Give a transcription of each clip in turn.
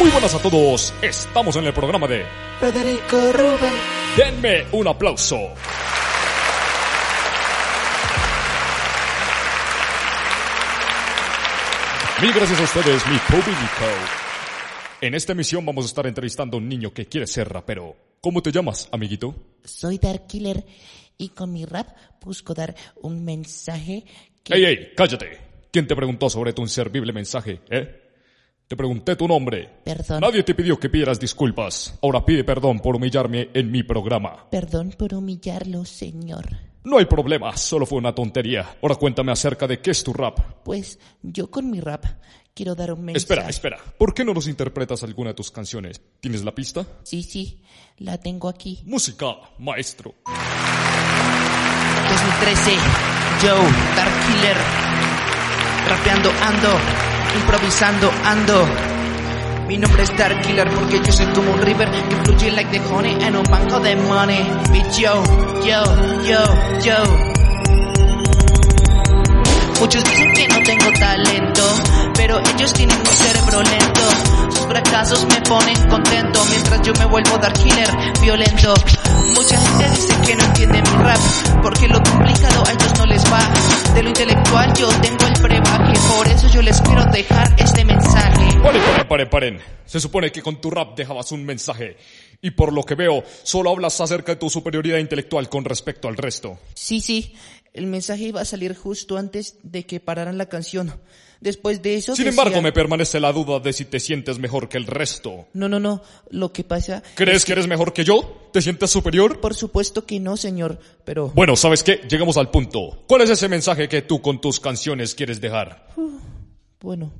Muy buenas a todos, estamos en el programa de Federico Rubén. Denme un aplauso. Mil gracias a ustedes, mi público. En esta emisión vamos a estar entrevistando a un niño que quiere ser rapero. ¿Cómo te llamas, amiguito? Soy Dark Killer y con mi rap busco dar un mensaje que... ¡Ey, ey! ¡Cállate! ¿Quién te preguntó sobre tu inservible mensaje, eh? Te pregunté tu nombre. Perdón. Nadie te pidió que pidieras disculpas. Ahora pide perdón por humillarme en mi programa. Perdón por humillarlo, señor. No hay problema, solo fue una tontería. Ahora cuéntame acerca de qué es tu rap. Pues yo con mi rap quiero dar un mensaje. Espera, espera. ¿Por qué no nos interpretas alguna de tus canciones? ¿Tienes la pista? Sí, sí, la tengo aquí. Música, maestro. 2013, Joe, Dark Killer. Rapeando ando, improvisando ando. Mi nombre es Dark Killer porque yo soy como un river que fluye like the honey en un banco de money. Bitch, yo, yo, yo, yo. Muchos dicen que no tengo talento, pero ellos tienen un cerebro lento. Sus fracasos me ponen contento mientras yo me vuelvo Dark Killer violento. Mucha gente dice que no entiende mi rap, porque lo complicado a ellos no les va. De lo intelectual yo tengo Paren. Se supone que con tu rap dejabas un mensaje. Y por lo que veo, solo hablas acerca de tu superioridad intelectual con respecto al resto. Sí, sí, el mensaje iba a salir justo antes de que pararan la canción. Después de eso... Sin decía- embargo, me permanece la duda de si te sientes mejor que el resto. No, no, no, lo que pasa... ¿Crees que eres mejor que yo? ¿Te sientes superior? Por supuesto que no, señor, pero... Bueno, ¿sabes qué? Llegamos al punto. ¿Cuál es ese mensaje que tú con tus canciones quieres dejar? Bueno,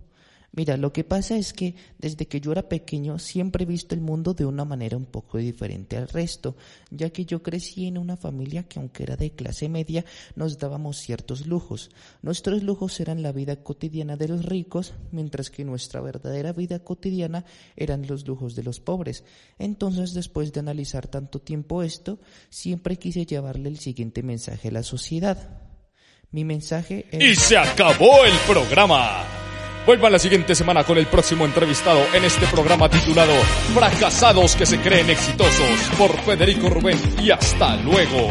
mira, lo que pasa es que desde que yo era pequeño siempre he visto el mundo de una manera un poco diferente al resto, ya que yo crecí en una familia que aunque era de clase media nos dábamos ciertos lujos. Nuestros lujos eran la vida cotidiana de los ricos, mientras que nuestra verdadera vida cotidiana eran los lujos de los pobres. Entonces, después de analizar tanto tiempo esto, siempre quise llevarle el siguiente mensaje a la sociedad. Mi mensaje es... Y se acabó el programa. Vuelvan la siguiente semana con el próximo entrevistado en este programa titulado Fracasados que se creen exitosos por Federico Rubén y hasta luego.